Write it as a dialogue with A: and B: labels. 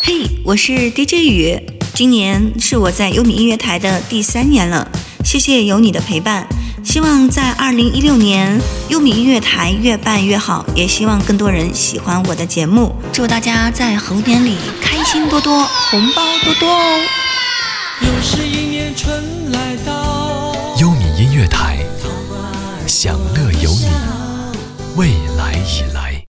A: 嘿，我是 DJ 雨，今年是我在优米音乐台的第三年了，谢谢有你的陪伴，希望在二零一六年优米音乐台越办越好，也希望更多人喜欢我的节目，祝大家在猴年里开心多多，红包多多哦！
B: 又是一年春来到，
C: 优米音乐台，享乐有你，未来已来。